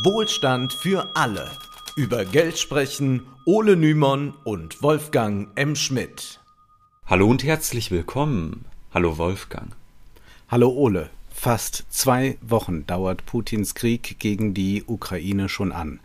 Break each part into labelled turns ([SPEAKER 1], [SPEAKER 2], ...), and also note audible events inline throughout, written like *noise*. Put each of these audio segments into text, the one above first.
[SPEAKER 1] Wohlstand für alle. Über Geld sprechen Ole Nymon und Wolfgang M. Schmidt.
[SPEAKER 2] Hallo und herzlich willkommen. Hallo Wolfgang.
[SPEAKER 1] Hallo Ole. Fast zwei Wochen dauert Putins Krieg gegen die Ukraine schon an.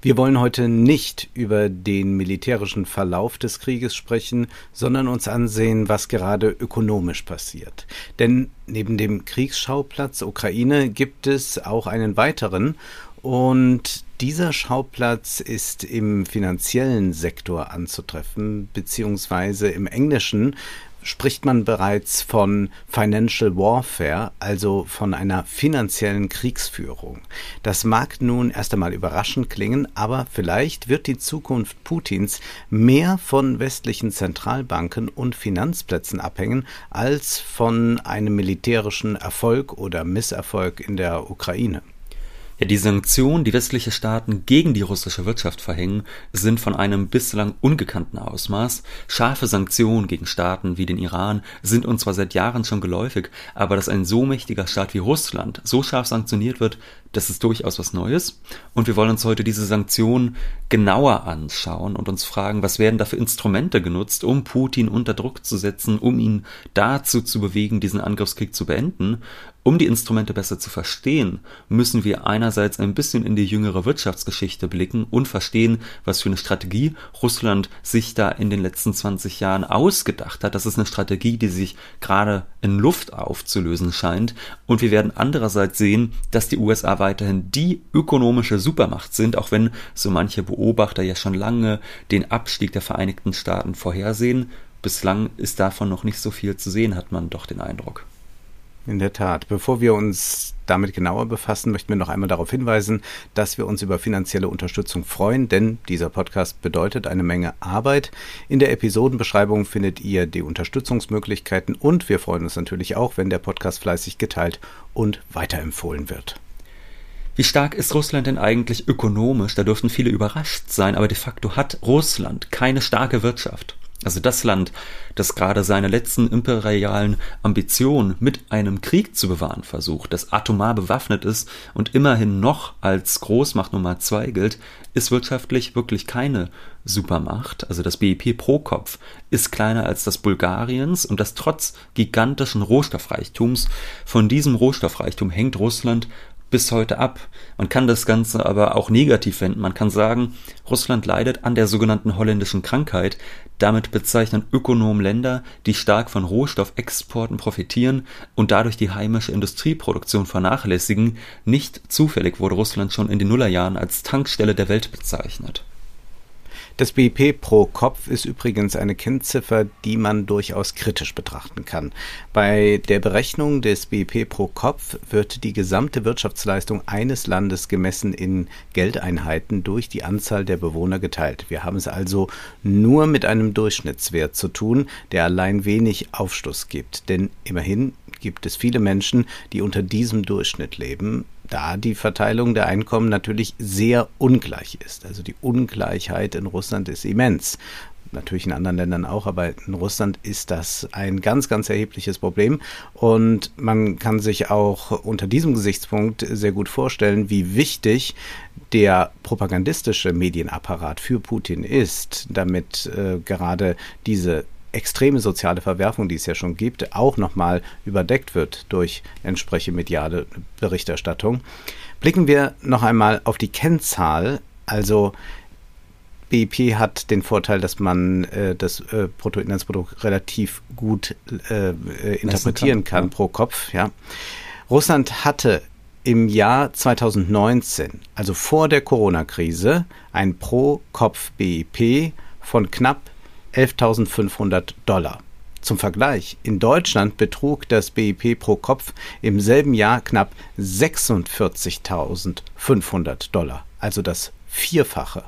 [SPEAKER 1] Wir wollen heute nicht über den militärischen Verlauf des Krieges sprechen, sondern uns ansehen, was gerade ökonomisch passiert. Denn neben dem Kriegsschauplatz Ukraine gibt es auch einen weiteren und dieser Schauplatz ist im finanziellen Sektor anzutreffen, beziehungsweise im Englischen spricht man bereits von Financial Warfare, also von einer finanziellen Kriegsführung. Das mag nun erst einmal überraschend klingen, aber vielleicht wird die Zukunft Putins mehr von westlichen Zentralbanken und Finanzplätzen abhängen als von einem militärischen Erfolg oder Misserfolg in der Ukraine.
[SPEAKER 2] Ja, die Sanktionen, die westliche Staaten gegen die russische Wirtschaft verhängen, sind von einem bislang ungekannten Ausmaß. Scharfe Sanktionen gegen Staaten wie den Iran sind uns zwar seit Jahren schon geläufig, aber dass ein so mächtiger Staat wie Russland so scharf sanktioniert wird, das ist durchaus was Neues. Und wir wollen uns heute diese Sanktionen genauer anschauen und uns fragen, was werden da für Instrumente genutzt, um Putin unter Druck zu setzen, um ihn dazu zu bewegen, diesen Angriffskrieg zu beenden. Um die Instrumente besser zu verstehen, müssen wir einerseits ein bisschen in die jüngere Wirtschaftsgeschichte blicken und verstehen, was für eine Strategie Russland sich da in den letzten 20 Jahren ausgedacht hat. Das ist eine Strategie, die sich gerade in Luft aufzulösen scheint. Und wir werden andererseits sehen, dass die USA weiterhin die ökonomische Supermacht sind, auch wenn so manche Beobachter ja schon lange den Abstieg der Vereinigten Staaten vorhersehen. Bislang ist davon noch nicht so viel zu sehen, hat man doch den Eindruck.
[SPEAKER 1] In der Tat. Bevor wir uns damit genauer befassen, möchten wir noch einmal darauf hinweisen, dass wir uns über finanzielle Unterstützung freuen, denn dieser Podcast bedeutet eine Menge Arbeit. In der Episodenbeschreibung findet ihr die Unterstützungsmöglichkeiten und wir freuen uns natürlich auch, wenn der Podcast fleißig geteilt und weiterempfohlen wird.
[SPEAKER 2] Wie stark ist Russland denn eigentlich ökonomisch? Da dürften viele überrascht sein, aber de facto hat Russland keine starke Wirtschaft. Also das Land, das gerade seine letzten imperialen Ambitionen mit einem Krieg zu bewahren versucht, das atomar bewaffnet ist und immerhin noch als Großmacht Nummer zwei gilt, ist wirtschaftlich wirklich keine Supermacht. Also das BIP pro Kopf ist kleiner als das Bulgariens und das trotz gigantischen Rohstoffreichtums. Von diesem Rohstoffreichtum hängt Russland bis heute ab. Man kann das Ganze aber auch negativ wenden. Man kann sagen, Russland leidet an der sogenannten holländischen Krankheit. Damit bezeichnen Ökonomen Länder, die stark von Rohstoffexporten profitieren und dadurch die heimische Industrieproduktion vernachlässigen. Nicht zufällig wurde Russland schon in den Nullerjahren als Tankstelle der Welt bezeichnet.
[SPEAKER 1] Das BIP pro Kopf ist übrigens eine Kennziffer, die man durchaus kritisch betrachten kann. Bei der Berechnung des BIP pro Kopf wird die gesamte Wirtschaftsleistung eines Landes gemessen in Geldeinheiten durch die Anzahl der Bewohner geteilt. Wir haben es also nur mit einem Durchschnittswert zu tun, der allein wenig Aufschluss gibt. Denn immerhin gibt es viele Menschen, die unter diesem Durchschnitt leben da die Verteilung der Einkommen natürlich sehr ungleich ist. Also die Ungleichheit in Russland ist immens. Natürlich in anderen Ländern auch, aber in Russland ist das ein ganz, ganz erhebliches Problem. Und man kann sich auch unter diesem Gesichtspunkt sehr gut vorstellen, wie wichtig der propagandistische Medienapparat für Putin ist, damit äh, gerade diese extreme soziale Verwerfung, die es ja schon gibt, auch nochmal überdeckt wird durch entsprechende mediale Berichterstattung. Blicken wir noch einmal auf die Kennzahl. Also BIP hat den Vorteil, dass man äh, das äh, Bruttoinlandsprodukt relativ gut äh, äh interpretieren kann, kann ja. pro Kopf. Ja. Russland hatte im Jahr 2019, also vor der Corona-Krise, ein Pro-Kopf-BIP von knapp 11.500 Dollar. Zum Vergleich, in Deutschland betrug das BIP pro Kopf im selben Jahr knapp 46.500 Dollar, also das Vierfache.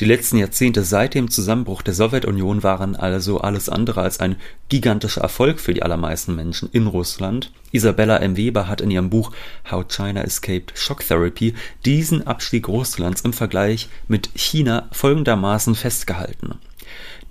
[SPEAKER 2] Die letzten Jahrzehnte seit dem Zusammenbruch der Sowjetunion waren also alles andere als ein gigantischer Erfolg für die allermeisten Menschen in Russland. Isabella M. Weber hat in ihrem Buch How China Escaped Shock Therapy diesen Abstieg Russlands im Vergleich mit China folgendermaßen festgehalten.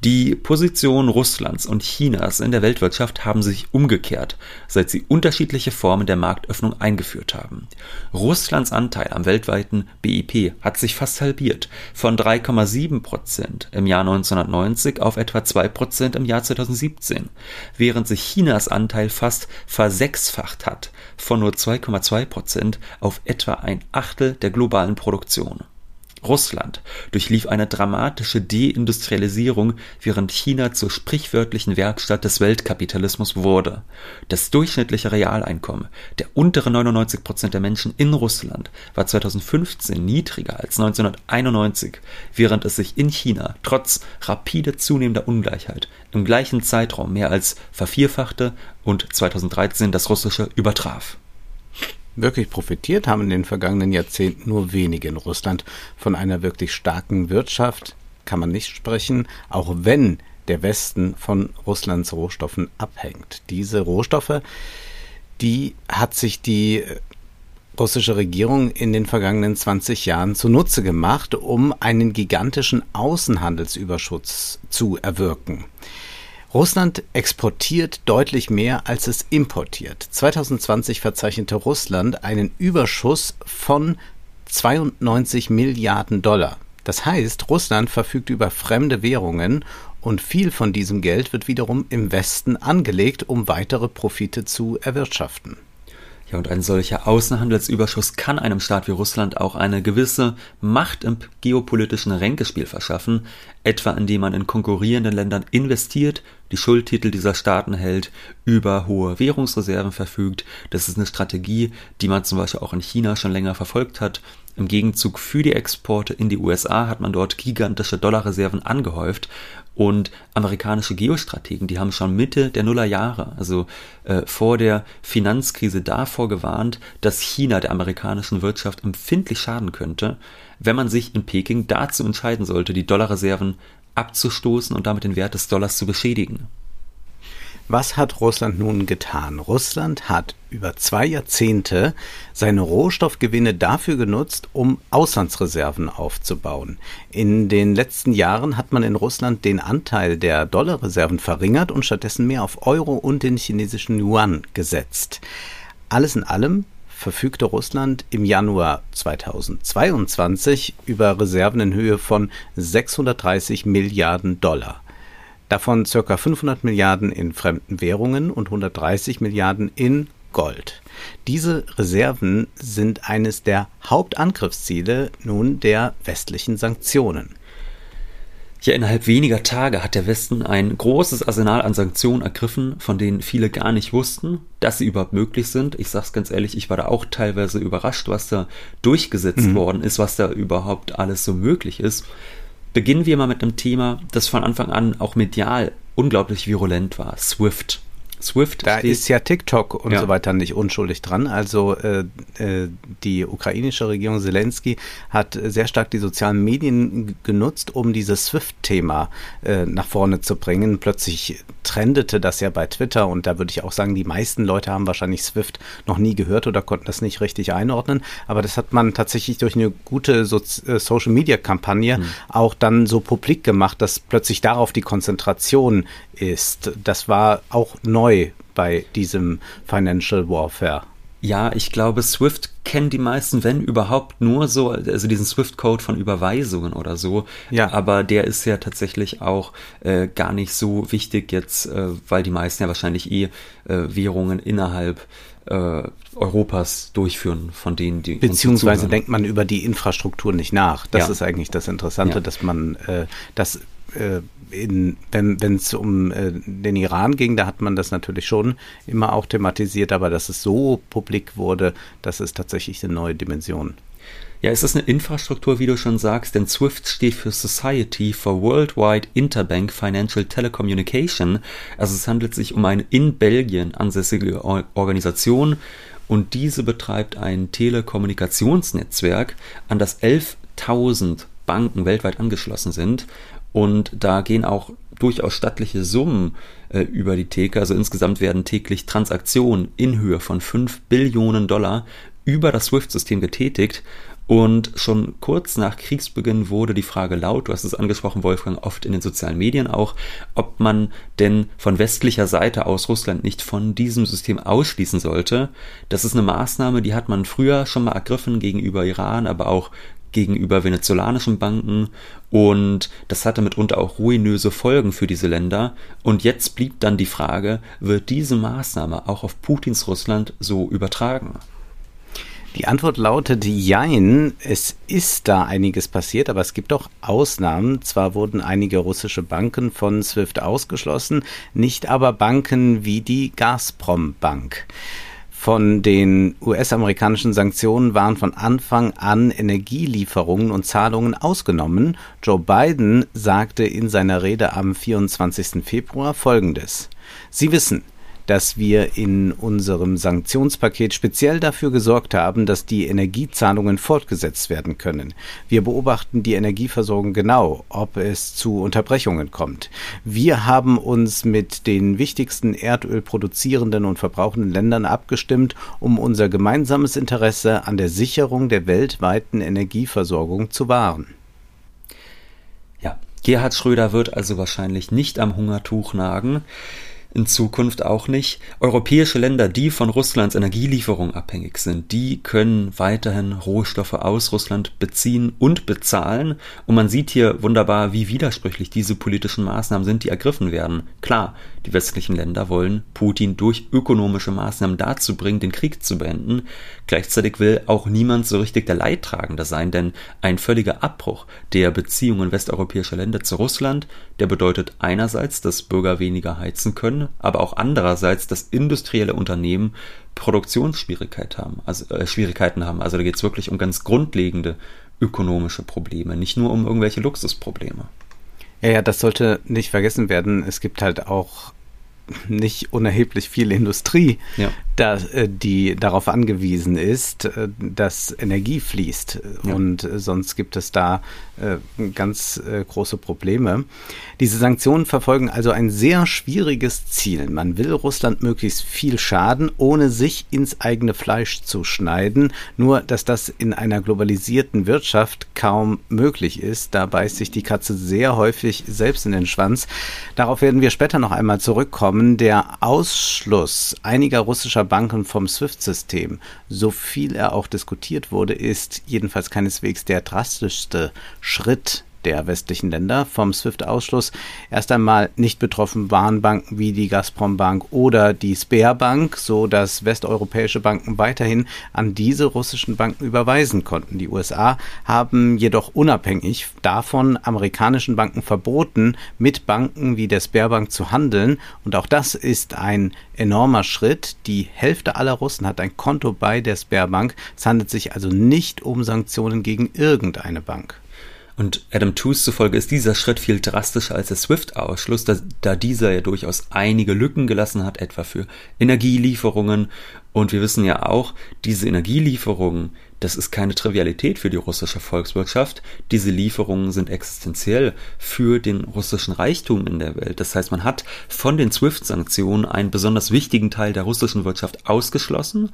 [SPEAKER 2] Die Position Russlands und Chinas in der Weltwirtschaft haben sich umgekehrt, seit sie unterschiedliche Formen der Marktöffnung eingeführt haben. Russlands Anteil am weltweiten BIP hat sich fast halbiert, von 3,7 Prozent im Jahr 1990 auf etwa 2 Prozent im Jahr 2017, während sich Chinas Anteil fast versechsfacht hat, von nur 2,2 Prozent auf etwa ein Achtel der globalen Produktion. Russland durchlief eine dramatische Deindustrialisierung, während China zur sprichwörtlichen Werkstatt des Weltkapitalismus wurde. Das durchschnittliche Realeinkommen der unteren 99 Prozent der Menschen in Russland war 2015 niedriger als 1991, während es sich in China trotz rapide zunehmender Ungleichheit im gleichen Zeitraum mehr als vervierfachte und 2013 das russische übertraf.
[SPEAKER 1] Wirklich profitiert haben in den vergangenen Jahrzehnten nur wenige in Russland. Von einer wirklich starken Wirtschaft kann man nicht sprechen, auch wenn der Westen von Russlands Rohstoffen abhängt. Diese Rohstoffe, die hat sich die russische Regierung in den vergangenen 20 Jahren zunutze gemacht, um einen gigantischen Außenhandelsüberschuss zu erwirken. Russland exportiert deutlich mehr, als es importiert. 2020 verzeichnete Russland einen Überschuss von 92 Milliarden Dollar. Das heißt, Russland verfügt über fremde Währungen und viel von diesem Geld wird wiederum im Westen angelegt, um weitere Profite zu erwirtschaften.
[SPEAKER 2] Ja, und ein solcher Außenhandelsüberschuss kann einem Staat wie Russland auch eine gewisse Macht im geopolitischen Ränkespiel verschaffen, etwa indem man in konkurrierenden Ländern investiert, die Schuldtitel dieser Staaten hält, über hohe Währungsreserven verfügt. Das ist eine Strategie, die man zum Beispiel auch in China schon länger verfolgt hat. Im Gegenzug für die Exporte in die USA hat man dort gigantische Dollarreserven angehäuft und amerikanische Geostrategen, die haben schon Mitte der Nullerjahre, also äh, vor der Finanzkrise davor gewarnt, dass China der amerikanischen Wirtschaft empfindlich schaden könnte, wenn man sich in Peking dazu entscheiden sollte, die Dollarreserven abzustoßen und damit den Wert des Dollars zu beschädigen.
[SPEAKER 1] Was hat Russland nun getan? Russland hat über zwei Jahrzehnte seine Rohstoffgewinne dafür genutzt, um Auslandsreserven aufzubauen. In den letzten Jahren hat man in Russland den Anteil der Dollarreserven verringert und stattdessen mehr auf Euro und den chinesischen Yuan gesetzt. Alles in allem verfügte Russland im Januar 2022 über Reserven in Höhe von 630 Milliarden Dollar davon ca. 500 Milliarden in fremden Währungen und 130 Milliarden in Gold. Diese Reserven sind eines der Hauptangriffsziele nun der westlichen Sanktionen.
[SPEAKER 2] Ja, innerhalb weniger Tage hat der Westen ein großes Arsenal an Sanktionen ergriffen, von denen viele gar nicht wussten, dass sie überhaupt möglich sind. Ich sag's ganz ehrlich, ich war da auch teilweise überrascht, was da durchgesetzt mhm. worden ist, was da überhaupt alles so möglich ist. Beginnen wir mal mit einem Thema, das von Anfang an auch medial unglaublich virulent war. Swift.
[SPEAKER 1] Swift. Da ist ja TikTok und ja. so weiter nicht unschuldig dran. Also äh, äh, die ukrainische Regierung Zelensky hat sehr stark die sozialen Medien genutzt, um dieses Swift-Thema äh, nach vorne zu bringen. Plötzlich trendete das ja bei Twitter und da würde ich auch sagen, die meisten Leute haben wahrscheinlich Swift noch nie gehört oder konnten das nicht richtig einordnen. Aber das hat man tatsächlich durch eine gute so äh, Social-Media-Kampagne mhm. auch dann so publik gemacht, dass plötzlich darauf die Konzentration ist. Das war auch neu bei diesem Financial Warfare.
[SPEAKER 2] Ja, ich glaube, Swift kennen die meisten, wenn überhaupt, nur so, also diesen Swift-Code von Überweisungen oder so. Ja. Aber der ist ja tatsächlich auch äh, gar nicht so wichtig jetzt, äh, weil die meisten ja wahrscheinlich eh äh, Währungen innerhalb äh, Europas durchführen, von denen die.
[SPEAKER 1] Beziehungsweise denkt man über die Infrastruktur nicht nach. Das ja. ist eigentlich das Interessante, ja. dass man äh, das äh, in, wenn es um äh, den Iran ging, da hat man das natürlich schon immer auch thematisiert, aber dass es so publik wurde, das ist tatsächlich eine neue Dimension.
[SPEAKER 2] Ja, es ist eine Infrastruktur, wie du schon sagst, denn SWIFT steht für Society for Worldwide Interbank Financial Telecommunication. Also es handelt sich um eine in Belgien ansässige Organisation und diese betreibt ein Telekommunikationsnetzwerk, an das 11.000 Banken weltweit angeschlossen sind und da gehen auch durchaus stattliche Summen äh, über die Theke. Also insgesamt werden täglich Transaktionen in Höhe von 5 Billionen Dollar über das SWIFT-System getätigt und schon kurz nach Kriegsbeginn wurde die Frage laut, du hast es angesprochen, Wolfgang, oft in den sozialen Medien auch, ob man denn von westlicher Seite aus Russland nicht von diesem System ausschließen sollte. Das ist eine Maßnahme, die hat man früher schon mal ergriffen gegenüber Iran, aber auch gegenüber venezolanischen Banken und das hatte mitunter auch ruinöse Folgen für diese Länder. Und jetzt blieb dann die Frage, wird diese Maßnahme auch auf Putins Russland so übertragen?
[SPEAKER 1] Die Antwort lautet Jein. Es ist da einiges passiert, aber es gibt auch Ausnahmen. Zwar wurden einige russische Banken von SWIFT ausgeschlossen, nicht aber Banken wie die Gazprom Bank. Von den US-amerikanischen Sanktionen waren von Anfang an Energielieferungen und Zahlungen ausgenommen. Joe Biden sagte in seiner Rede am 24. Februar Folgendes. Sie wissen, dass wir in unserem Sanktionspaket speziell dafür gesorgt haben, dass die Energiezahlungen fortgesetzt werden können. Wir beobachten die Energieversorgung genau, ob es zu Unterbrechungen kommt. Wir haben uns mit den wichtigsten Erdöl produzierenden und verbrauchenden Ländern abgestimmt, um unser gemeinsames Interesse an der Sicherung der weltweiten Energieversorgung zu wahren.
[SPEAKER 2] Ja, Gerhard Schröder wird also wahrscheinlich nicht am Hungertuch nagen in Zukunft auch nicht. Europäische Länder, die von Russlands Energielieferung abhängig sind, die können weiterhin Rohstoffe aus Russland beziehen und bezahlen. Und man sieht hier wunderbar, wie widersprüchlich diese politischen Maßnahmen sind, die ergriffen werden. Klar, die westlichen Länder wollen Putin durch ökonomische Maßnahmen dazu bringen, den Krieg zu beenden. Gleichzeitig will auch niemand so richtig der Leidtragende sein, denn ein völliger Abbruch der Beziehungen westeuropäischer Länder zu Russland, der bedeutet einerseits, dass Bürger weniger heizen können, aber auch andererseits, dass industrielle Unternehmen Produktionsschwierigkeiten haben. Also, äh, Schwierigkeiten haben. Also da geht es wirklich um ganz grundlegende ökonomische Probleme, nicht nur um irgendwelche Luxusprobleme.
[SPEAKER 1] Ja, ja, das sollte nicht vergessen werden. Es gibt halt auch nicht unerheblich viel Industrie, ja. da, äh, die darauf angewiesen ist, äh, dass Energie fließt. Ja. Und äh, sonst gibt es da ganz große Probleme. Diese Sanktionen verfolgen also ein sehr schwieriges Ziel. Man will Russland möglichst viel schaden, ohne sich ins eigene Fleisch zu schneiden. Nur, dass das in einer globalisierten Wirtschaft kaum möglich ist. Da beißt sich die Katze sehr häufig selbst in den Schwanz. Darauf werden wir später noch einmal zurückkommen. Der Ausschluss einiger russischer Banken vom SWIFT-System, so viel er auch diskutiert wurde, ist jedenfalls keineswegs der drastischste Schritt der westlichen Länder vom SWIFT-Ausschluss erst einmal nicht betroffen waren Banken wie die Gazprom-Bank oder die Sberbank, so dass westeuropäische Banken weiterhin an diese russischen Banken überweisen konnten. Die USA haben jedoch unabhängig davon amerikanischen Banken verboten, mit Banken wie der Sberbank zu handeln. Und auch das ist ein enormer Schritt. Die Hälfte aller Russen hat ein Konto bei der Sberbank. Es handelt sich also nicht um Sanktionen gegen irgendeine Bank.
[SPEAKER 2] Und Adam Tooze zufolge ist dieser Schritt viel drastischer als der SWIFT-Ausschluss, da, da dieser ja durchaus einige Lücken gelassen hat, etwa für Energielieferungen. Und wir wissen ja auch, diese Energielieferungen, das ist keine Trivialität für die russische Volkswirtschaft. Diese Lieferungen sind existenziell für den russischen Reichtum in der Welt. Das heißt, man hat von den SWIFT-Sanktionen einen besonders wichtigen Teil der russischen Wirtschaft ausgeschlossen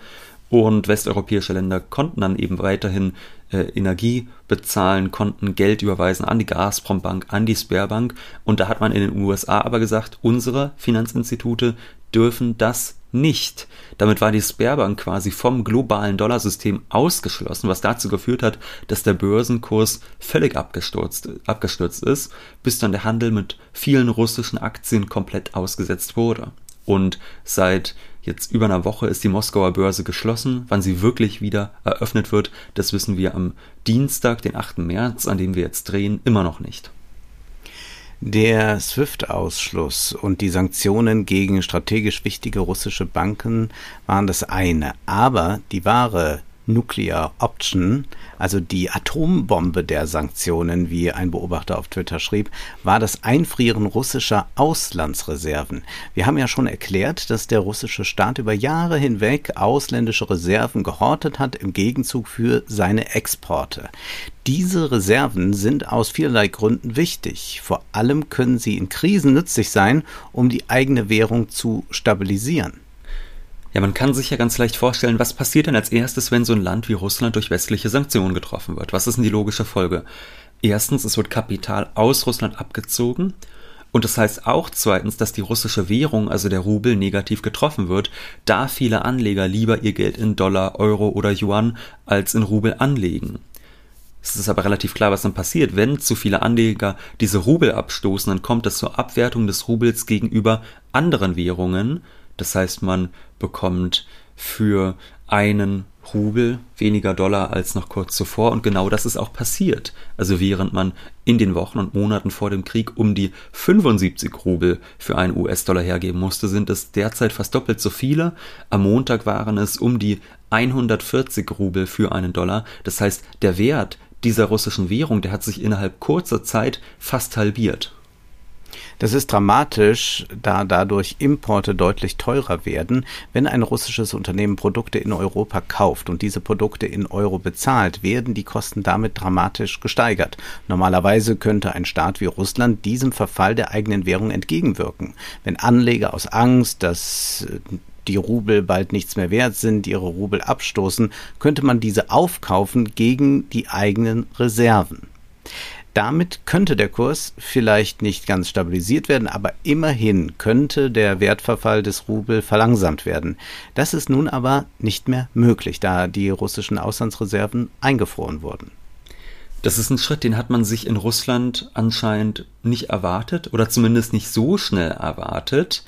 [SPEAKER 2] und westeuropäische Länder konnten dann eben weiterhin äh, Energie bezahlen, konnten Geld überweisen an die Gazprom Bank, an die Sperrbank. Und da hat man in den USA aber gesagt, unsere Finanzinstitute dürfen das nicht. Damit war die Sperrbank quasi vom globalen Dollarsystem ausgeschlossen, was dazu geführt hat, dass der Börsenkurs völlig abgestürzt, abgestürzt ist, bis dann der Handel mit vielen russischen Aktien komplett ausgesetzt wurde. Und seit jetzt über einer Woche ist die Moskauer Börse geschlossen. Wann sie wirklich wieder eröffnet wird, das wissen wir am Dienstag, den 8. März, an dem wir jetzt drehen, immer noch nicht.
[SPEAKER 1] Der SWIFT-Ausschluss und die Sanktionen gegen strategisch wichtige russische Banken waren das eine. Aber die wahre Nuclear Option, also die Atombombe der Sanktionen, wie ein Beobachter auf Twitter schrieb, war das Einfrieren russischer Auslandsreserven. Wir haben ja schon erklärt, dass der russische Staat über Jahre hinweg ausländische Reserven gehortet hat im Gegenzug für seine Exporte. Diese Reserven sind aus vielerlei Gründen wichtig. Vor allem können sie in Krisen nützlich sein, um die eigene Währung zu stabilisieren.
[SPEAKER 2] Ja, man kann sich ja ganz leicht vorstellen, was passiert denn als erstes, wenn so ein Land wie Russland durch westliche Sanktionen getroffen wird? Was ist denn die logische Folge? Erstens, es wird Kapital aus Russland abgezogen. Und das heißt auch zweitens, dass die russische Währung, also der Rubel, negativ getroffen wird, da viele Anleger lieber ihr Geld in Dollar, Euro oder Yuan als in Rubel anlegen. Es ist aber relativ klar, was dann passiert. Wenn zu viele Anleger diese Rubel abstoßen, dann kommt es zur Abwertung des Rubels gegenüber anderen Währungen. Das heißt, man bekommt für einen Rubel weniger Dollar als noch kurz zuvor und genau das ist auch passiert. Also während man in den Wochen und Monaten vor dem Krieg um die 75 Rubel für einen US-Dollar hergeben musste, sind es derzeit fast doppelt so viele. Am Montag waren es um die 140 Rubel für einen Dollar. Das heißt, der Wert dieser russischen Währung, der hat sich innerhalb kurzer Zeit fast halbiert.
[SPEAKER 1] Das ist dramatisch, da dadurch Importe deutlich teurer werden. Wenn ein russisches Unternehmen Produkte in Europa kauft und diese Produkte in Euro bezahlt, werden die Kosten damit dramatisch gesteigert. Normalerweise könnte ein Staat wie Russland diesem Verfall der eigenen Währung entgegenwirken. Wenn Anleger aus Angst, dass die Rubel bald nichts mehr wert sind, ihre Rubel abstoßen, könnte man diese aufkaufen gegen die eigenen Reserven. Damit könnte der Kurs vielleicht nicht ganz stabilisiert werden, aber immerhin könnte der Wertverfall des Rubel verlangsamt werden. Das ist nun aber nicht mehr möglich, da die russischen Auslandsreserven eingefroren wurden.
[SPEAKER 2] Das ist ein Schritt, den hat man sich in Russland anscheinend nicht erwartet oder zumindest nicht so schnell erwartet.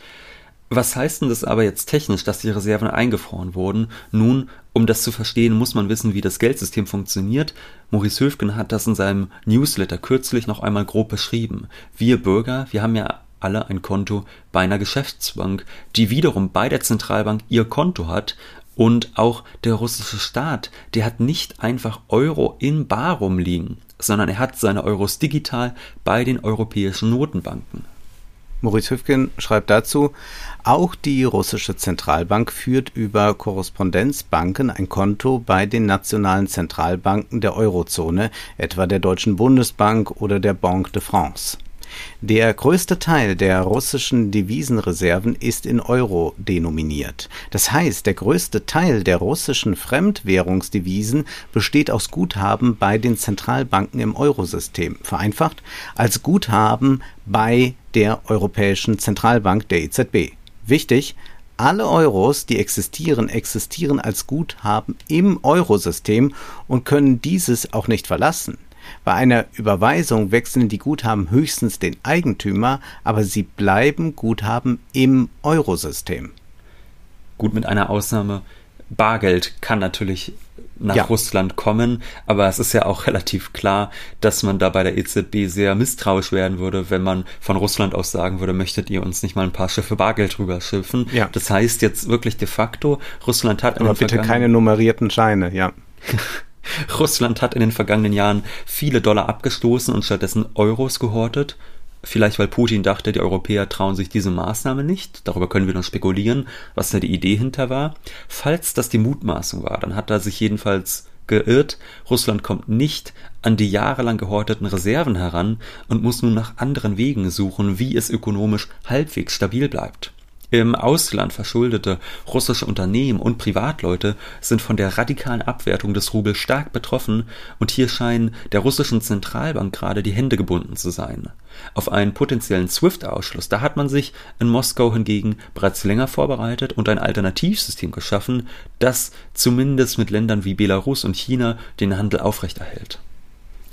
[SPEAKER 2] Was heißt denn das aber jetzt technisch, dass die Reserven eingefroren wurden? Nun, um das zu verstehen, muss man wissen, wie das Geldsystem funktioniert. Maurice Höfgen hat das in seinem Newsletter kürzlich noch einmal grob beschrieben. Wir Bürger, wir haben ja alle ein Konto bei einer Geschäftsbank, die wiederum bei der Zentralbank ihr Konto hat. Und auch der russische Staat, der hat nicht einfach Euro in Bar rumliegen, sondern er hat seine Euros digital bei den europäischen Notenbanken.
[SPEAKER 1] Maurice Hüfgen schreibt dazu, auch die russische Zentralbank führt über Korrespondenzbanken ein Konto bei den nationalen Zentralbanken der Eurozone, etwa der Deutschen Bundesbank oder der Banque de France. Der größte Teil der russischen Devisenreserven ist in Euro denominiert. Das heißt, der größte Teil der russischen Fremdwährungsdevisen besteht aus Guthaben bei den Zentralbanken im Eurosystem, vereinfacht als Guthaben bei der Europäischen Zentralbank der EZB. Wichtig, alle Euros, die existieren, existieren als Guthaben im Eurosystem und können dieses auch nicht verlassen. Bei einer Überweisung wechseln die Guthaben höchstens den Eigentümer, aber sie bleiben Guthaben im Eurosystem.
[SPEAKER 2] Gut, mit einer Ausnahme. Bargeld kann natürlich nach ja. Russland kommen, aber es ist ja auch *laughs* relativ klar, dass man da bei der EZB sehr misstrauisch werden würde, wenn man von Russland aus sagen würde, möchtet ihr uns nicht mal ein paar Schiffe Bargeld rüberschiffen? Ja. Das heißt jetzt wirklich de facto, Russland hat
[SPEAKER 1] aber bitte keine nummerierten Scheine, ja. *laughs*
[SPEAKER 2] Russland hat in den vergangenen Jahren viele Dollar abgestoßen und stattdessen Euros gehortet. Vielleicht weil Putin dachte, die Europäer trauen sich diese Maßnahme nicht. Darüber können wir noch spekulieren, was da die Idee hinter war. Falls das die Mutmaßung war, dann hat er sich jedenfalls geirrt. Russland kommt nicht an die jahrelang gehorteten Reserven heran und muss nun nach anderen Wegen suchen, wie es ökonomisch halbwegs stabil bleibt. Im Ausland verschuldete russische Unternehmen und Privatleute sind von der radikalen Abwertung des Rubel stark betroffen und hier scheinen der russischen Zentralbank gerade die Hände gebunden zu sein. Auf einen potenziellen SWIFT-Ausschluss, da hat man sich in Moskau hingegen bereits länger vorbereitet und ein Alternativsystem geschaffen, das zumindest mit Ländern wie Belarus und China den Handel aufrechterhält.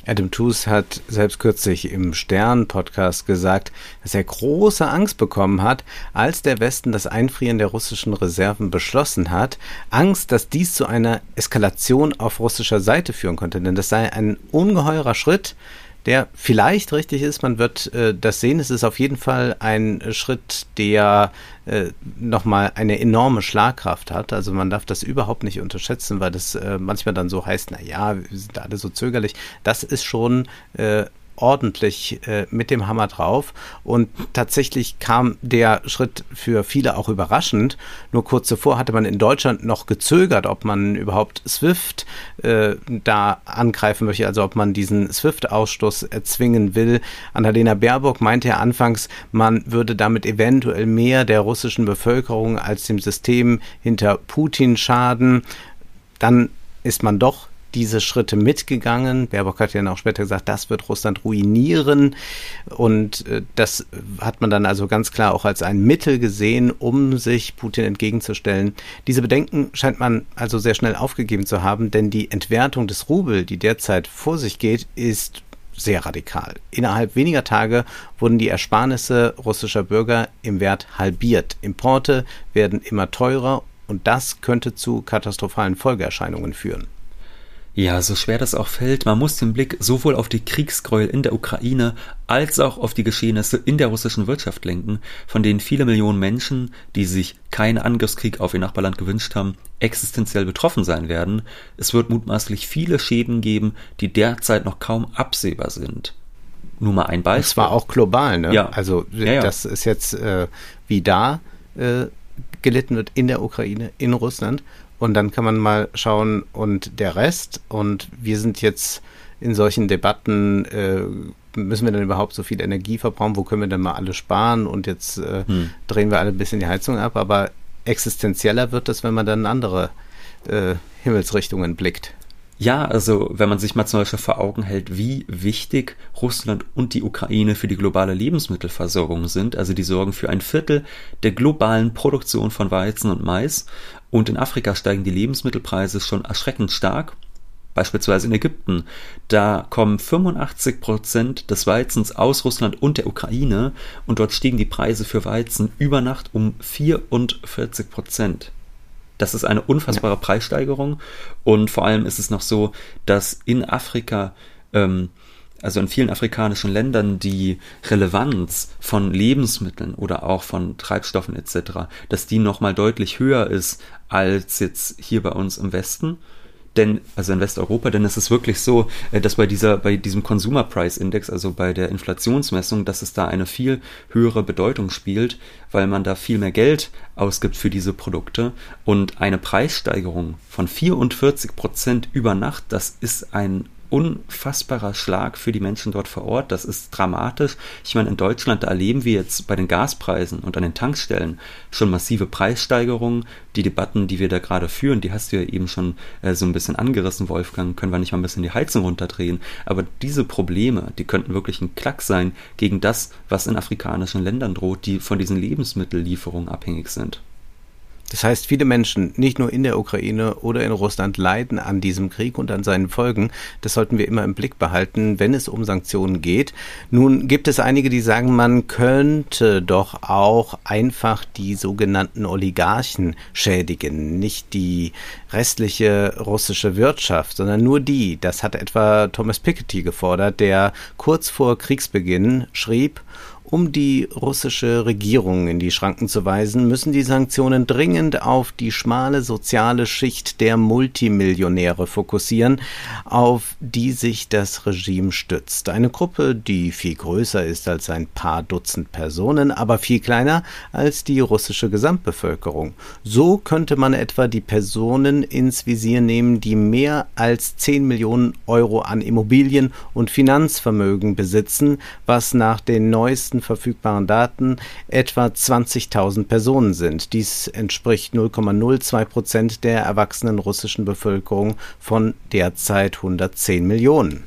[SPEAKER 1] Adam Tooze hat selbst kürzlich im Stern-Podcast gesagt, dass er große Angst bekommen hat, als der Westen das Einfrieren der russischen Reserven beschlossen hat. Angst, dass dies zu einer Eskalation auf russischer Seite führen könnte, denn das sei ein ungeheurer Schritt, der vielleicht richtig ist. Man wird äh, das sehen. Es ist auf jeden Fall ein Schritt, der äh, nochmal eine enorme Schlagkraft hat. Also man darf das überhaupt nicht unterschätzen, weil das äh, manchmal dann so heißt, na ja, wir sind alle so zögerlich. Das ist schon äh, ordentlich äh, mit dem Hammer drauf. Und tatsächlich kam der Schritt für viele auch überraschend. Nur kurz zuvor hatte man in Deutschland noch gezögert, ob man überhaupt SWIFT äh, da angreifen möchte, also ob man diesen SWIFT-Ausstoß erzwingen will. Annalena Baerbock meinte ja anfangs, man würde damit eventuell mehr der russischen Bevölkerung als dem System hinter Putin schaden. Dann ist man doch diese Schritte mitgegangen. Baerbock hat ja auch später gesagt, das wird Russland ruinieren. Und äh, das hat man dann also ganz klar auch als ein Mittel gesehen, um sich Putin entgegenzustellen. Diese Bedenken scheint man also sehr schnell aufgegeben zu haben, denn die Entwertung des Rubel, die derzeit vor sich geht, ist sehr radikal. Innerhalb weniger Tage wurden die Ersparnisse russischer Bürger im Wert halbiert. Importe werden immer teurer und das könnte zu katastrophalen Folgeerscheinungen führen.
[SPEAKER 2] Ja, so schwer das auch fällt, man muss den Blick sowohl auf die Kriegsgräuel in der Ukraine als auch auf die Geschehnisse in der russischen Wirtschaft lenken, von denen viele Millionen Menschen, die sich keinen Angriffskrieg auf ihr Nachbarland gewünscht haben, existenziell betroffen sein werden. Es wird mutmaßlich viele Schäden geben, die derzeit noch kaum absehbar sind. Nur mal ein Beispiel.
[SPEAKER 1] Das war auch global, ne?
[SPEAKER 2] Ja.
[SPEAKER 1] Also
[SPEAKER 2] Ja, ja.
[SPEAKER 1] das ist jetzt äh, wie da äh, gelitten wird in der Ukraine, in Russland. Und dann kann man mal schauen und der Rest. Und wir sind jetzt in solchen Debatten, äh, müssen wir denn überhaupt so viel Energie verbrauchen? Wo können wir denn mal alle sparen? Und jetzt äh,
[SPEAKER 2] Hm.
[SPEAKER 1] drehen wir alle ein bisschen die Heizung ab. Aber existenzieller wird es, wenn man dann in andere äh, Himmelsrichtungen blickt.
[SPEAKER 2] Ja, also wenn man sich mal zum Beispiel vor Augen hält, wie wichtig Russland und die Ukraine für die globale Lebensmittelversorgung sind, also die sorgen für ein Viertel der globalen Produktion von Weizen und Mais und in Afrika steigen die Lebensmittelpreise schon erschreckend stark. Beispielsweise in Ägypten, da kommen 85 Prozent des Weizens aus Russland und der Ukraine und dort stiegen die Preise für Weizen über Nacht um 44 Prozent. Das ist eine unfassbare Preissteigerung und vor allem ist es noch so, dass in Afrika, ähm, also in vielen afrikanischen Ländern, die Relevanz von Lebensmitteln oder auch von Treibstoffen etc., dass die nochmal deutlich höher ist als jetzt hier bei uns im Westen. Denn, also in Westeuropa, denn es ist wirklich so, äh, dass bei dieser, bei diesem Consumer Price Index, also bei der Inflationsmessung, dass es da eine viel höhere Bedeutung spielt, weil man da viel mehr Geld ausgibt für diese Produkte. Und eine Preissteigerung von 44 Prozent über Nacht, das ist ein unfassbarer Schlag für die Menschen dort vor Ort. Das ist dramatisch. Ich meine, in Deutschland, erleben wir jetzt bei den Gaspreisen und an den Tankstellen schon massive Preissteigerungen. Die Debatten, die wir da gerade führen, die hast du ja eben schon äh, so ein bisschen angerissen, Wolfgang. Können wir nicht mal ein bisschen die Heizung runterdrehen? Aber diese Probleme, die könnten wirklich ein Klack sein gegen das, was in afrikanischen Ländern droht, die von diesen Lebensmittellieferungen abhängig sind.
[SPEAKER 1] Das heißt, viele Menschen, nicht nur in der Ukraine oder in Russland, leiden an diesem Krieg und an seinen Folgen. Das sollten wir immer im Blick behalten, wenn es um Sanktionen geht. Nun gibt es einige, die sagen, man könnte doch auch einfach die sogenannten Oligarchen schädigen, nicht die restliche russische Wirtschaft, sondern nur die. Das hat etwa Thomas Piketty gefordert, der kurz vor Kriegsbeginn schrieb, um die russische Regierung in die Schranken zu weisen, müssen die Sanktionen dringend auf die schmale soziale Schicht der Multimillionäre fokussieren, auf die sich das Regime stützt. Eine Gruppe, die viel größer ist als ein paar Dutzend Personen, aber viel kleiner als die russische Gesamtbevölkerung. So könnte man etwa die Personen ins Visier nehmen, die mehr als 10 Millionen Euro an Immobilien und Finanzvermögen besitzen, was nach den neuesten verfügbaren Daten etwa 20.000 Personen sind. Dies entspricht 0,02 Prozent der erwachsenen russischen Bevölkerung von derzeit 110 Millionen.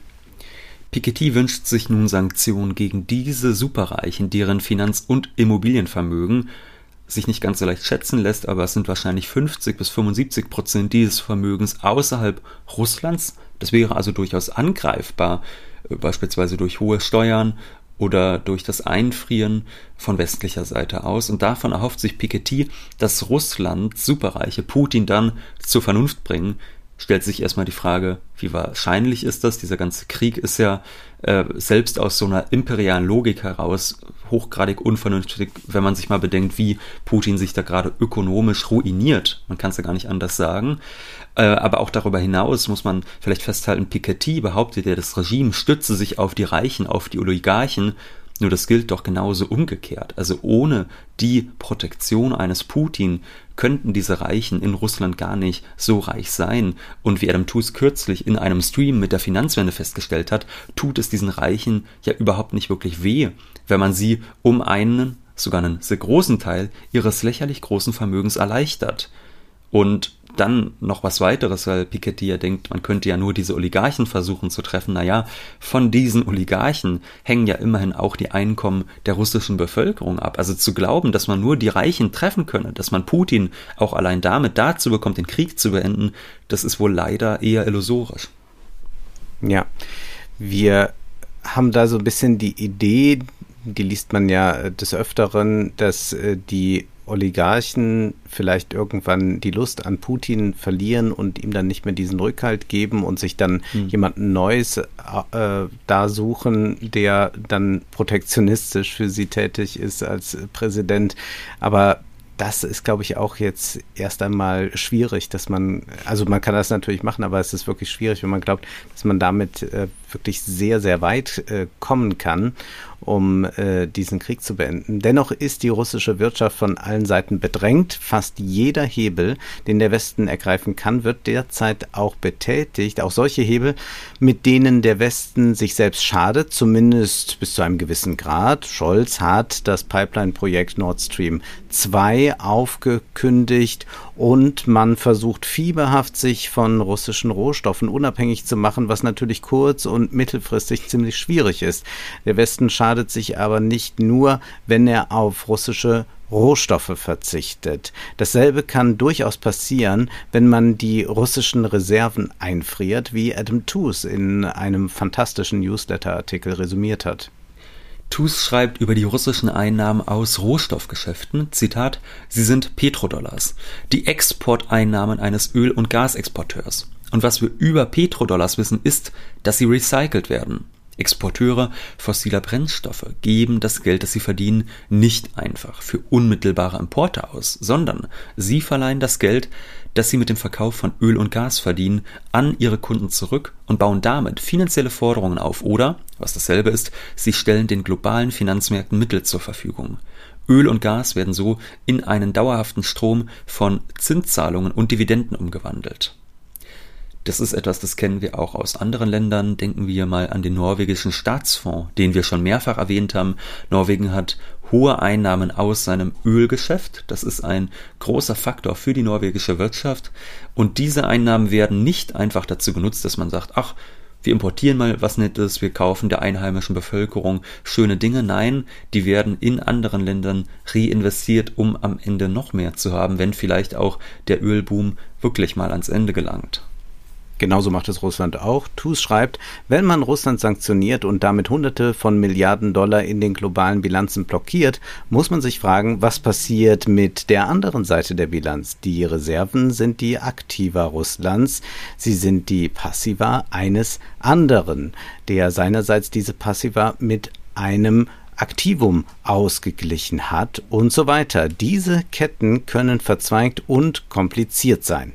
[SPEAKER 2] Piketty wünscht sich nun Sanktionen gegen diese Superreichen, deren Finanz- und Immobilienvermögen sich nicht ganz so leicht schätzen lässt, aber es sind wahrscheinlich 50 bis 75 Prozent dieses Vermögens außerhalb Russlands. Das wäre also durchaus angreifbar, äh, beispielsweise durch hohe Steuern oder durch das Einfrieren von westlicher Seite aus. Und davon erhofft sich Piketty, dass Russland Superreiche Putin dann zur Vernunft bringen, stellt sich erstmal die Frage, wie wahrscheinlich ist das? Dieser ganze Krieg ist ja äh, selbst aus so einer imperialen Logik heraus hochgradig unvernünftig, wenn man sich mal bedenkt, wie Putin sich da gerade ökonomisch ruiniert. Man kann es ja gar nicht anders sagen. Äh, aber auch darüber hinaus muss man vielleicht festhalten, Piketty behauptet ja, das Regime stütze sich auf die Reichen, auf die Oligarchen nur das gilt doch genauso umgekehrt. Also ohne die Protektion eines Putin könnten diese Reichen in Russland gar nicht so reich sein. Und wie Adam Tooze kürzlich in einem Stream mit der Finanzwende festgestellt hat, tut es diesen Reichen ja überhaupt nicht wirklich weh, wenn man sie um einen, sogar einen sehr großen Teil ihres lächerlich großen Vermögens erleichtert. Und dann noch was weiteres, weil Piketty ja denkt, man könnte ja nur diese Oligarchen versuchen zu treffen. Naja, von diesen Oligarchen hängen ja immerhin auch die Einkommen der russischen Bevölkerung ab. Also zu glauben, dass man nur die Reichen treffen könne, dass man Putin auch allein damit dazu bekommt, den Krieg zu beenden, das ist wohl leider eher illusorisch.
[SPEAKER 1] Ja, wir haben da so ein bisschen die Idee, die liest man ja des Öfteren, dass äh, die Oligarchen vielleicht irgendwann die Lust an Putin verlieren und ihm dann nicht mehr diesen Rückhalt geben und sich dann mhm. jemanden Neues äh, da suchen, der dann protektionistisch für sie tätig ist als Präsident. Aber das ist, glaube ich, auch jetzt erst einmal schwierig, dass man, also man kann das natürlich machen, aber es ist wirklich schwierig, wenn man glaubt, dass man damit äh, wirklich sehr, sehr weit äh, kommen kann um äh, diesen Krieg zu beenden. Dennoch ist die russische Wirtschaft von allen Seiten bedrängt. Fast jeder Hebel, den der Westen ergreifen kann, wird derzeit auch betätigt. Auch solche Hebel, mit denen der Westen sich selbst schadet, zumindest bis zu einem gewissen Grad. Scholz hat das Pipeline-Projekt Nord Stream 2 aufgekündigt und man versucht fieberhaft sich von russischen Rohstoffen unabhängig zu machen, was natürlich kurz- und mittelfristig ziemlich schwierig ist. Der Westen schadet sich aber nicht nur, wenn er auf russische Rohstoffe verzichtet. Dasselbe kann durchaus passieren, wenn man die russischen Reserven einfriert, wie Adam Tooze in einem fantastischen Newsletter-Artikel resümiert hat.
[SPEAKER 2] TUS schreibt über die russischen Einnahmen aus Rohstoffgeschäften, Zitat, sie sind Petrodollars, die Exporteinnahmen eines Öl- und Gasexporteurs. Und was wir über Petrodollars wissen, ist, dass sie recycelt werden. Exporteure fossiler Brennstoffe geben das Geld, das sie verdienen, nicht einfach für unmittelbare Importe aus, sondern sie verleihen das Geld, das sie mit dem Verkauf von Öl und Gas verdienen, an ihre Kunden zurück und bauen damit finanzielle Forderungen auf oder, was dasselbe ist, sie stellen den globalen Finanzmärkten Mittel zur Verfügung. Öl und Gas werden so in einen dauerhaften Strom von Zinszahlungen und Dividenden umgewandelt. Das ist etwas, das kennen wir auch aus anderen Ländern. Denken wir mal an den norwegischen Staatsfonds, den wir schon mehrfach erwähnt haben. Norwegen hat hohe Einnahmen aus seinem Ölgeschäft. Das ist ein großer Faktor für die norwegische Wirtschaft. Und diese Einnahmen werden nicht einfach dazu genutzt, dass man sagt, ach, wir importieren mal was Nettes, wir kaufen der einheimischen Bevölkerung schöne Dinge. Nein, die werden in anderen Ländern reinvestiert, um am Ende noch mehr zu haben, wenn vielleicht auch der Ölboom wirklich mal ans Ende gelangt.
[SPEAKER 1] Genauso macht es Russland auch. TUS schreibt, wenn man Russland sanktioniert und damit Hunderte von Milliarden Dollar in den globalen Bilanzen blockiert, muss man sich fragen, was passiert mit der anderen Seite der Bilanz. Die Reserven sind die Aktiva Russlands, sie sind die Passiva eines anderen, der seinerseits diese Passiva mit einem Aktivum ausgeglichen hat und so weiter. Diese Ketten können verzweigt und kompliziert sein.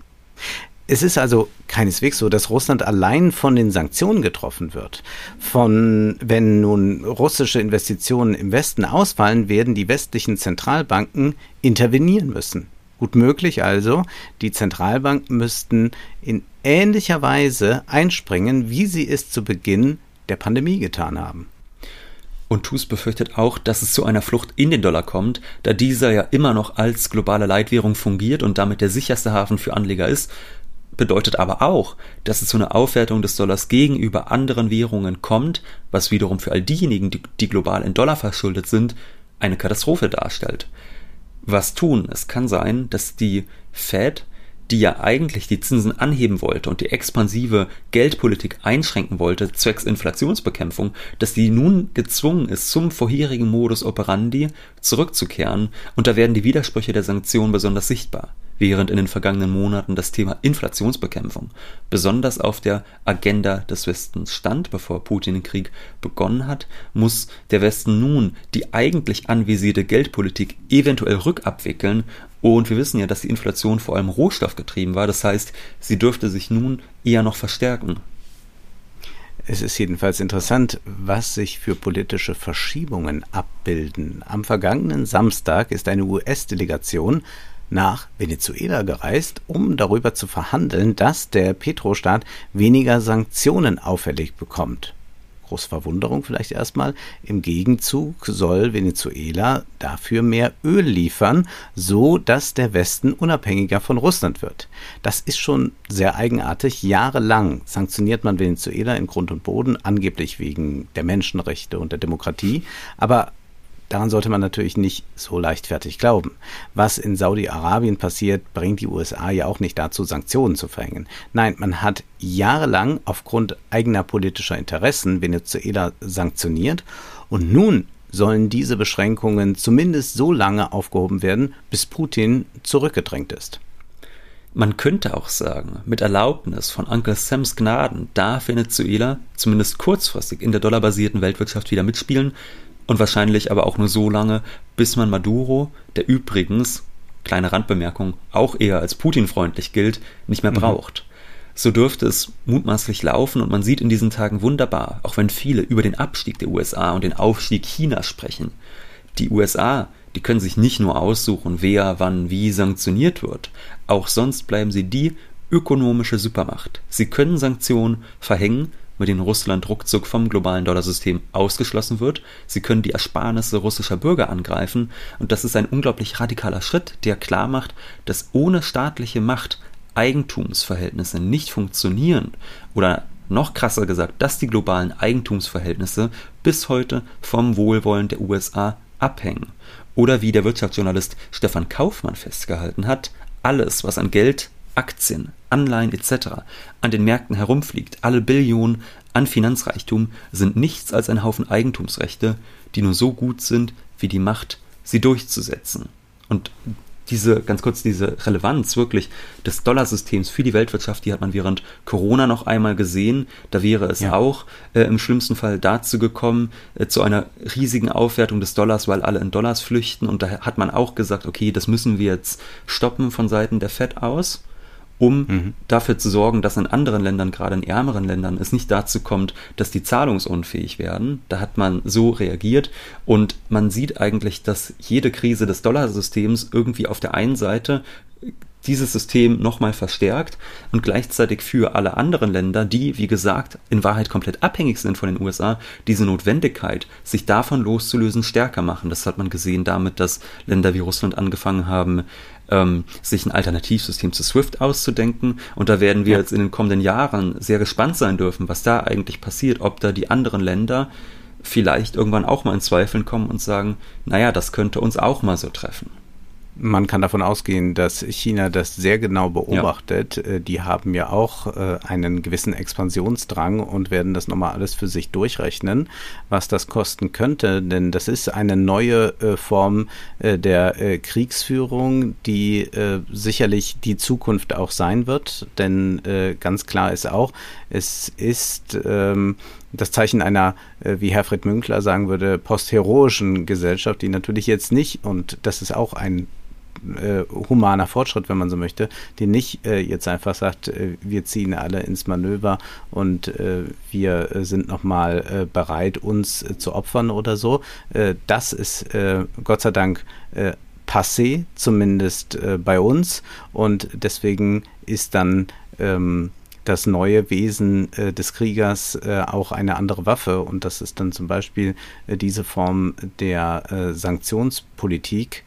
[SPEAKER 1] Es ist also keineswegs so, dass Russland allein von den Sanktionen getroffen wird. Von, wenn nun russische Investitionen im Westen ausfallen, werden die westlichen Zentralbanken intervenieren müssen. Gut möglich also, die Zentralbanken müssten in ähnlicher Weise einspringen, wie sie es zu Beginn der Pandemie getan haben.
[SPEAKER 2] Und TUS befürchtet auch, dass es zu einer Flucht in den Dollar kommt, da dieser ja immer noch als globale Leitwährung fungiert und damit der sicherste Hafen für Anleger ist, bedeutet aber auch, dass es zu einer Aufwertung des Dollars gegenüber anderen Währungen kommt, was wiederum für all diejenigen, die, die global in Dollar verschuldet sind, eine Katastrophe darstellt. Was tun? Es kann sein, dass die Fed, die ja eigentlich die Zinsen anheben wollte und die expansive Geldpolitik einschränken wollte, zwecks Inflationsbekämpfung, dass die nun gezwungen ist, zum vorherigen Modus operandi zurückzukehren und da werden die Widersprüche der Sanktionen besonders sichtbar. Während in den vergangenen Monaten das Thema Inflationsbekämpfung besonders auf der Agenda des Westens stand, bevor Putin den Krieg begonnen hat, muss der Westen nun die eigentlich anvisierte Geldpolitik eventuell rückabwickeln und wir wissen ja, dass die Inflation vor allem rohstoffgetrieben war. Das heißt, sie dürfte sich nun eher noch verstärken.
[SPEAKER 1] Es ist jedenfalls interessant, was sich für politische Verschiebungen abbilden. Am vergangenen Samstag ist eine US-Delegation nach Venezuela gereist, um darüber zu verhandeln, dass der Petrostaat weniger Sanktionen auferlegt bekommt große Verwunderung vielleicht erstmal. Im Gegenzug soll Venezuela dafür mehr Öl liefern, so dass der Westen unabhängiger von Russland wird. Das ist schon sehr eigenartig. Jahrelang sanktioniert man Venezuela in Grund und Boden, angeblich wegen der Menschenrechte und der Demokratie. Aber Daran sollte man natürlich nicht so leichtfertig glauben. Was in Saudi-Arabien passiert, bringt die USA ja auch nicht dazu, Sanktionen zu verhängen. Nein, man hat jahrelang aufgrund eigener politischer Interessen Venezuela sanktioniert und nun sollen diese Beschränkungen zumindest so lange aufgehoben werden, bis Putin zurückgedrängt ist.
[SPEAKER 2] Man könnte auch sagen, mit Erlaubnis von Uncle Sams Gnaden darf Venezuela zumindest kurzfristig in der dollarbasierten Weltwirtschaft wieder mitspielen, und wahrscheinlich aber auch nur so lange, bis man Maduro, der übrigens, kleine Randbemerkung, auch eher als Putin-freundlich gilt, nicht mehr mhm. braucht. So dürfte es mutmaßlich laufen und man sieht in diesen Tagen wunderbar, auch wenn viele über den Abstieg der USA und den Aufstieg Chinas sprechen. Die USA, die können sich nicht nur aussuchen, wer wann wie sanktioniert wird, auch sonst bleiben sie die ökonomische Supermacht. Sie können Sanktionen verhängen, mit denen Russland ruckzuck vom globalen Dollarsystem ausgeschlossen wird. Sie können die Ersparnisse russischer Bürger angreifen und das ist ein unglaublich radikaler Schritt, der klar macht, dass ohne staatliche Macht Eigentumsverhältnisse nicht funktionieren oder noch krasser gesagt, dass die globalen Eigentumsverhältnisse bis heute vom Wohlwollen der USA abhängen. Oder wie der Wirtschaftsjournalist Stefan Kaufmann festgehalten hat, alles, was an Geld, Aktien, Anleihen etc. an den Märkten herumfliegt, alle Billionen an Finanzreichtum, sind nichts als ein Haufen Eigentumsrechte, die nur so gut sind wie die Macht, sie durchzusetzen. Und diese, ganz kurz, diese Relevanz wirklich des Dollarsystems für die Weltwirtschaft, die hat man während Corona noch einmal gesehen. Da wäre es ja. auch äh, im schlimmsten Fall dazu gekommen, äh, zu einer riesigen Aufwertung des Dollars, weil alle in Dollars flüchten. Und da hat man auch gesagt, okay, das müssen wir jetzt stoppen von Seiten der Fed aus um mhm. dafür zu sorgen, dass in anderen Ländern, gerade in ärmeren Ländern, es nicht dazu kommt, dass die zahlungsunfähig werden. Da hat man so reagiert und man sieht eigentlich, dass jede Krise des Dollarsystems irgendwie auf der einen Seite dieses System nochmal verstärkt und gleichzeitig für alle anderen Länder, die, wie gesagt, in Wahrheit komplett abhängig sind von den USA, diese Notwendigkeit, sich davon loszulösen, stärker machen. Das hat man gesehen damit, dass Länder wie Russland angefangen haben, ähm, sich ein Alternativsystem zu SWIFT auszudenken. Und da werden wir ja. jetzt in den kommenden Jahren sehr gespannt sein dürfen, was da eigentlich passiert, ob da die anderen Länder vielleicht irgendwann auch mal in Zweifeln kommen und sagen, naja, das könnte uns auch mal so treffen.
[SPEAKER 1] Man kann davon ausgehen, dass China das sehr genau beobachtet. Ja. Äh, die haben ja auch äh, einen gewissen Expansionsdrang und werden das nochmal alles für sich durchrechnen, was das kosten könnte. Denn das ist eine neue äh, Form der Kriegsführung, die sicherlich die Zukunft auch sein wird. Denn ganz klar ist auch, es ist ähm, das Zeichen einer, wie Herfried Münkler sagen würde, postheroischen Gesellschaft, die natürlich jetzt nicht, und das ist auch ein äh, humaner Fortschritt, wenn man so möchte, die nicht äh, jetzt einfach sagt, äh, wir ziehen alle ins Manöver und äh, wir sind nochmal äh, bereit, uns äh, zu opfern oder so. Äh, das ist äh, Gott sei Dank äh, passé, zumindest äh, bei uns. Und deswegen ist dann ähm, das neue Wesen äh, des Kriegers äh, auch eine andere Waffe. Und das ist dann zum Beispiel äh, diese Form der äh, Sanktionspolitik.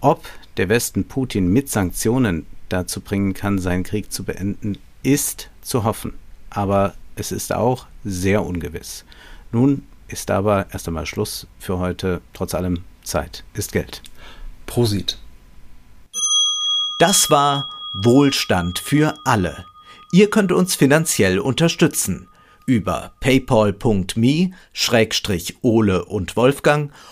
[SPEAKER 1] Ob der Westen Putin mit Sanktionen dazu bringen kann, seinen Krieg zu beenden, ist zu hoffen. Aber es ist auch sehr ungewiss. Nun ist aber erst einmal Schluss für heute. Trotz allem Zeit ist Geld.
[SPEAKER 2] Prosit.
[SPEAKER 3] Das war Wohlstand für alle. Ihr könnt uns finanziell unterstützen über paypal.me-ole und Wolfgang